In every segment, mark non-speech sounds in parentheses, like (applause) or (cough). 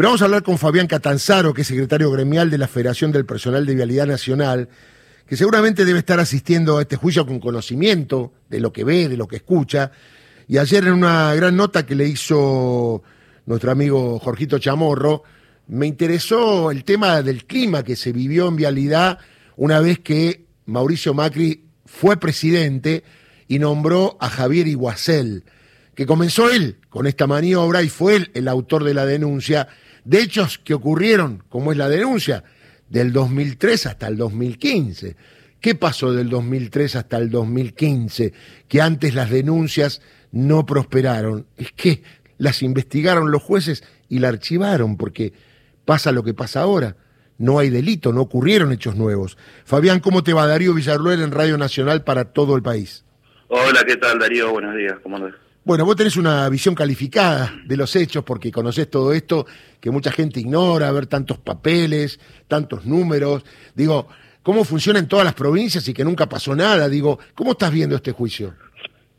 Pero vamos a hablar con Fabián Catanzaro, que es secretario gremial de la Federación del Personal de Vialidad Nacional, que seguramente debe estar asistiendo a este juicio con conocimiento de lo que ve, de lo que escucha. Y ayer en una gran nota que le hizo nuestro amigo Jorgito Chamorro, me interesó el tema del clima que se vivió en vialidad una vez que Mauricio Macri fue presidente y nombró a Javier Iguacel, que comenzó él con esta maniobra y fue él el autor de la denuncia de hechos que ocurrieron, como es la denuncia, del 2003 hasta el 2015. ¿Qué pasó del 2003 hasta el 2015? Que antes las denuncias no prosperaron. Es que las investigaron los jueces y la archivaron, porque pasa lo que pasa ahora. No hay delito, no ocurrieron hechos nuevos. Fabián, ¿cómo te va? Darío Villarruel en Radio Nacional para todo el país. Hola, ¿qué tal Darío? Buenos días, ¿cómo andás? Bueno, vos tenés una visión calificada de los hechos porque conocés todo esto que mucha gente ignora, ver tantos papeles, tantos números. Digo, ¿cómo funciona en todas las provincias y que nunca pasó nada? Digo, ¿cómo estás viendo este juicio?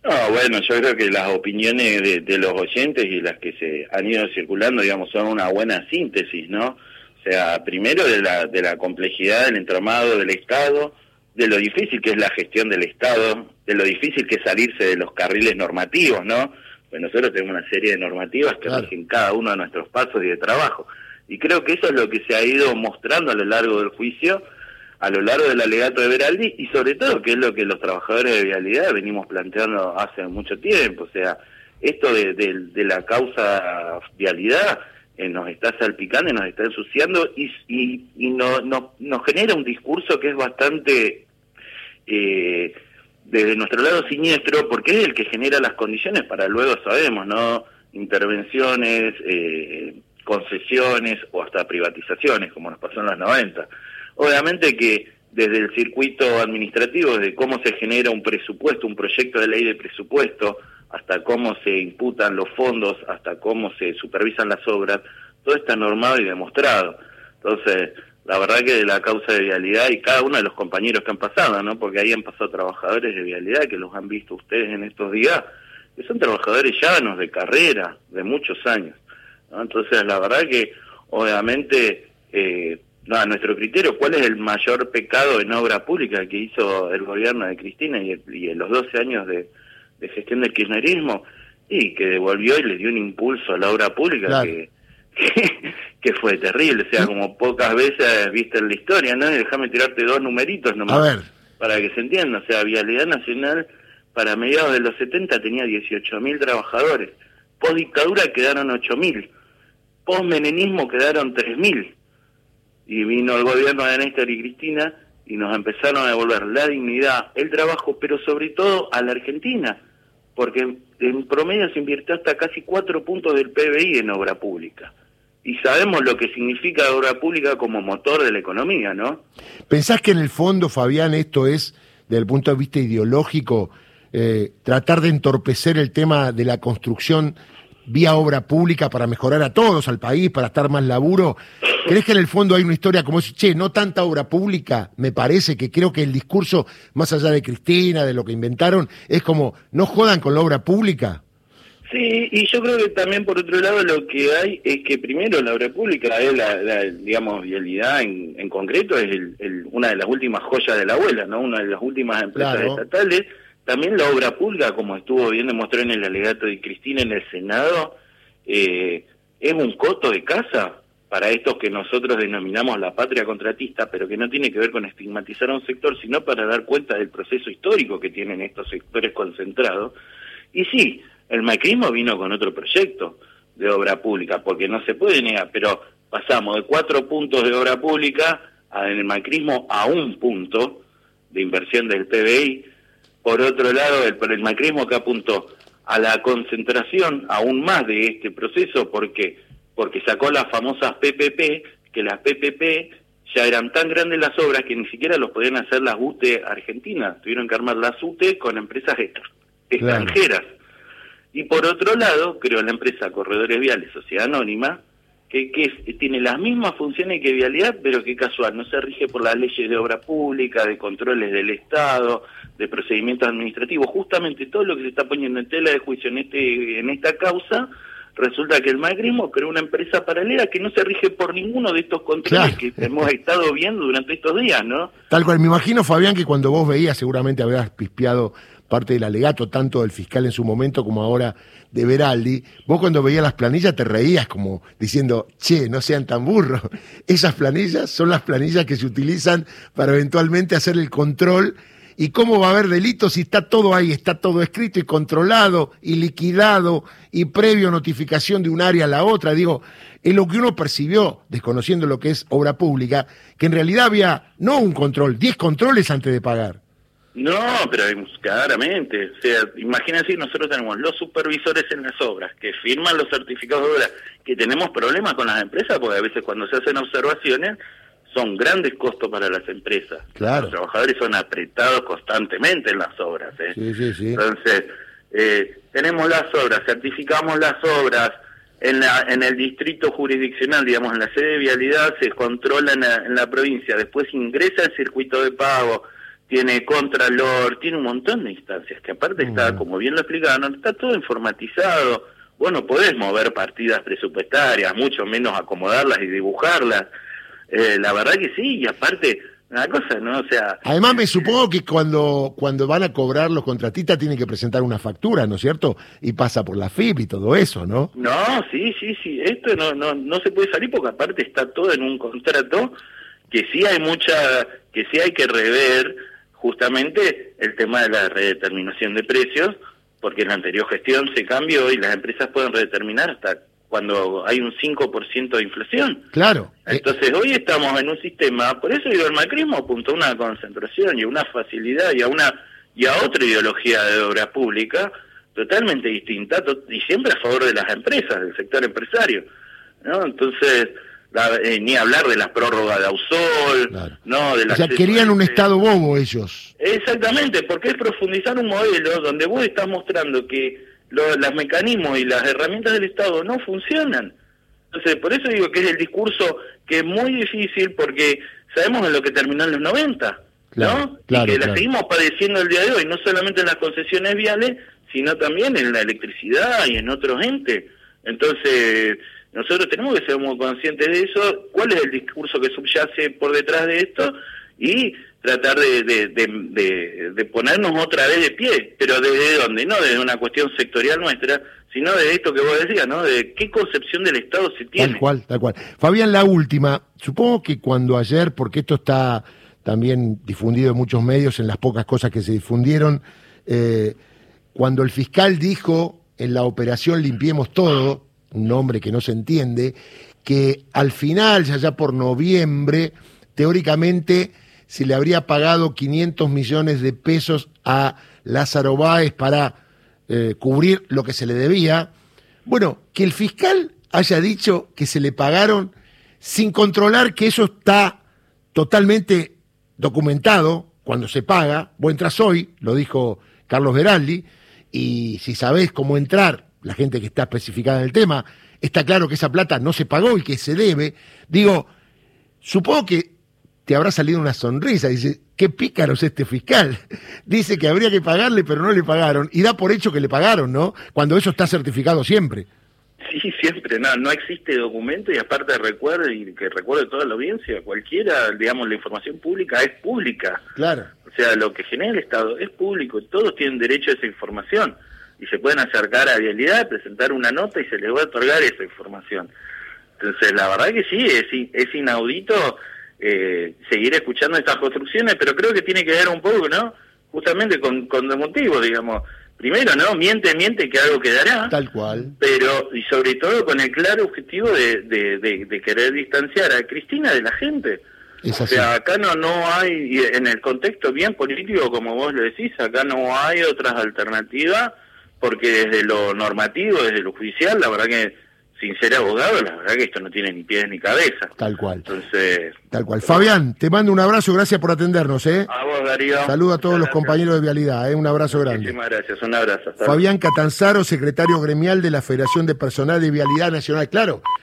No, bueno, yo creo que las opiniones de, de, los oyentes y las que se han ido circulando, digamos, son una buena síntesis, ¿no? O sea, primero de la, de la complejidad del entramado del Estado, de lo difícil que es la gestión del Estado, de lo difícil que es salirse de los carriles normativos, ¿no? Pues nosotros tenemos una serie de normativas que claro. rigen cada uno de nuestros pasos y de trabajo. Y creo que eso es lo que se ha ido mostrando a lo largo del juicio, a lo largo del alegato de Veraldi, y sobre todo que es lo que los trabajadores de vialidad venimos planteando hace mucho tiempo. O sea, esto de, de, de la causa vialidad eh, nos está salpicando y nos está ensuciando y, y, no, nos genera un discurso que es bastante, eh, desde nuestro lado, siniestro, porque es el que genera las condiciones para luego, sabemos, ¿no? Intervenciones, eh, concesiones o hasta privatizaciones, como nos pasó en los 90. Obviamente que desde el circuito administrativo, de cómo se genera un presupuesto, un proyecto de ley de presupuesto, hasta cómo se imputan los fondos, hasta cómo se supervisan las obras, todo está normado y demostrado. Entonces, la verdad que de la causa de vialidad y cada uno de los compañeros que han pasado, ¿no? Porque ahí han pasado trabajadores de vialidad que los han visto ustedes en estos días, que son trabajadores llanos, de carrera, de muchos años. Entonces, la verdad que, obviamente, eh, no, a nuestro criterio, ¿cuál es el mayor pecado en obra pública que hizo el gobierno de Cristina y, y en los 12 años de de gestión del kirchnerismo y que devolvió y le dio un impulso a la obra pública claro. que, que, que, fue terrible, o sea, como pocas veces viste en la historia, ¿no? Déjame tirarte dos numeritos nomás para que se entienda, o sea, Vialidad Nacional para mediados de los 70 tenía 18.000 trabajadores, post dictadura quedaron 8.000, post menenismo quedaron 3.000 y vino el gobierno de Néstor y Cristina y nos empezaron a devolver la dignidad, el trabajo, pero sobre todo a la Argentina porque en promedio se invirtió hasta casi cuatro puntos del PBI en obra pública. Y sabemos lo que significa obra pública como motor de la economía, ¿no? ¿Pensás que en el fondo, Fabián, esto es, desde el punto de vista ideológico, eh, tratar de entorpecer el tema de la construcción vía obra pública para mejorar a todos, al país, para estar más laburo. ¿Crees que en el fondo hay una historia como es, che, no tanta obra pública? Me parece que creo que el discurso, más allá de Cristina, de lo que inventaron, es como, no jodan con la obra pública. Sí, y yo creo que también por otro lado lo que hay es que primero la obra pública es la, la digamos, vialidad en, en concreto, es el, el, una de las últimas joyas de la abuela, ¿no? Una de las últimas empresas claro. estatales también la obra pública, como estuvo bien demostrado en el alegato de Cristina en el Senado, eh, es un coto de casa para estos que nosotros denominamos la patria contratista, pero que no tiene que ver con estigmatizar a un sector, sino para dar cuenta del proceso histórico que tienen estos sectores concentrados. Y sí, el macrismo vino con otro proyecto de obra pública, porque no se puede negar, pero pasamos de cuatro puntos de obra pública en el macrismo a un punto de inversión del PBI, por otro lado, el, el macrismo que apuntó a la concentración aún más de este proceso, porque porque sacó las famosas PPP, que las PPP ya eran tan grandes las obras que ni siquiera los podían hacer las UTE argentinas, tuvieron que armar las UTE con empresas extranjeras. Claro. Y por otro lado, creo la empresa Corredores Viales, Sociedad Anónima, que, que es, tiene las mismas funciones que Vialidad, pero que casual, no se rige por las leyes de obra pública, de controles del Estado, de procedimientos administrativos, justamente todo lo que se está poniendo en tela de juicio en, este, en esta causa resulta que el macrismo creó una empresa paralela que no se rige por ninguno de estos controles que hemos estado viendo durante estos días, ¿no? Tal cual, me imagino, Fabián, que cuando vos veías, seguramente habrás pispeado parte del alegato, tanto del fiscal en su momento como ahora de Veraldi, vos cuando veías las planillas te reías como diciendo, che, no sean tan burros. (laughs) Esas planillas son las planillas que se utilizan para eventualmente hacer el control. ¿Y cómo va a haber delitos si está todo ahí, está todo escrito y controlado y liquidado y previo notificación de un área a la otra? Digo, es lo que uno percibió, desconociendo lo que es obra pública, que en realidad había no un control, 10 controles antes de pagar. No, pero claramente, o sea, imagínense, nosotros tenemos los supervisores en las obras que firman los certificados de obra, que tenemos problemas con las empresas, porque a veces cuando se hacen observaciones son grandes costos para las empresas. Claro. Los trabajadores son apretados constantemente en las obras. ¿eh? Sí, sí, sí. Entonces, eh, tenemos las obras, certificamos las obras, en, la, en el distrito jurisdiccional, digamos, en la sede de vialidad, se controla en la, en la provincia, después ingresa el circuito de pago, tiene contralor, tiene un montón de instancias, que aparte está, como bien lo explicaron, está todo informatizado. Bueno, podés mover partidas presupuestarias, mucho menos acomodarlas y dibujarlas. Eh, la verdad que sí, y aparte, una cosa, ¿no? O sea... Además me supongo que cuando, cuando van a cobrar los contratistas tienen que presentar una factura, ¿no es cierto? Y pasa por la FIP y todo eso, ¿no? No, sí, sí, sí, esto no, no, no se puede salir porque aparte está todo en un contrato que sí hay mucha, que sí hay que rever, justamente el tema de la redeterminación de precios, porque en la anterior gestión se cambió y las empresas pueden redeterminar hasta cuando hay un 5% de inflación. Claro. Entonces hoy estamos en un sistema, por eso digo, el macrismo apuntó a una concentración y a una facilidad y a una y a otra ideología de obra pública totalmente distinta y siempre a favor de las empresas, del sector empresario. ¿no? Entonces, eh, ni hablar de las prórrogas de Ausol, no de O sea, querían un estado bobo ellos. Exactamente, porque es profundizar un modelo donde vos estás mostrando que los mecanismos y las herramientas del Estado no funcionan. Entonces, por eso digo que es el discurso que es muy difícil porque sabemos en lo que terminó en los 90, ¿no? y que la seguimos padeciendo el día de hoy, no solamente en las concesiones viales, sino también en la electricidad y en otros entes. Entonces, nosotros tenemos que ser muy conscientes de eso, cuál es el discurso que subyace por detrás de esto y tratar de, de, de, ponernos otra vez de pie, pero desde dónde, no desde una cuestión sectorial nuestra, sino de esto que vos decías, ¿no? De qué concepción del Estado se tiene. Tal cual, tal cual. Fabián, la última, supongo que cuando ayer, porque esto está también difundido en muchos medios, en las pocas cosas que se difundieron, eh, cuando el fiscal dijo en la operación Limpiemos Todo, un nombre que no se entiende, que al final, ya ya por noviembre, teóricamente se le habría pagado 500 millones de pesos a Lázaro Báez para eh, cubrir lo que se le debía. Bueno, que el fiscal haya dicho que se le pagaron sin controlar que eso está totalmente documentado cuando se paga. Vos entras hoy, lo dijo Carlos Veraldi, y si sabés cómo entrar la gente que está especificada en el tema, está claro que esa plata no se pagó y que se debe. Digo, supongo que te habrá salido una sonrisa. Dice, qué pícaro es este fiscal. (laughs) Dice que habría que pagarle, pero no le pagaron. Y da por hecho que le pagaron, ¿no? Cuando eso está certificado siempre. Sí, siempre, no, no existe documento y aparte recuerde y que recuerde toda la audiencia, cualquiera, digamos, la información pública es pública. Claro. O sea, lo que genera el Estado es público, todos tienen derecho a esa información y se pueden acercar a Vialidad, presentar una nota y se les va a otorgar esa información. Entonces, la verdad que sí, es, es inaudito eh, seguir escuchando estas construcciones, pero creo que tiene que ver un poco, ¿no? Justamente con, con dos motivos, digamos. Primero, ¿no? Miente, miente que algo quedará. Tal cual. Pero, y sobre todo con el claro objetivo de, de, querer distanciar a Cristina de la gente. O sea, acá no, no hay, en el contexto bien político, como vos lo decís, acá no hay otras alternativas porque desde lo normativo, desde lo judicial, la verdad que sin ser abogado, la verdad que esto no tiene ni pies ni cabeza. Tal cual. Entonces. Tal cual. Fabián, te mando un abrazo, gracias por atendernos, ¿eh? A vos, Darío. Saludo a todos los compañeros de Vialidad, ¿eh? Un abrazo grande. Muchísimas gracias, un abrazo. Fabián Catanzaro, secretario gremial de la Federación de Personal de Vialidad Nacional. Claro,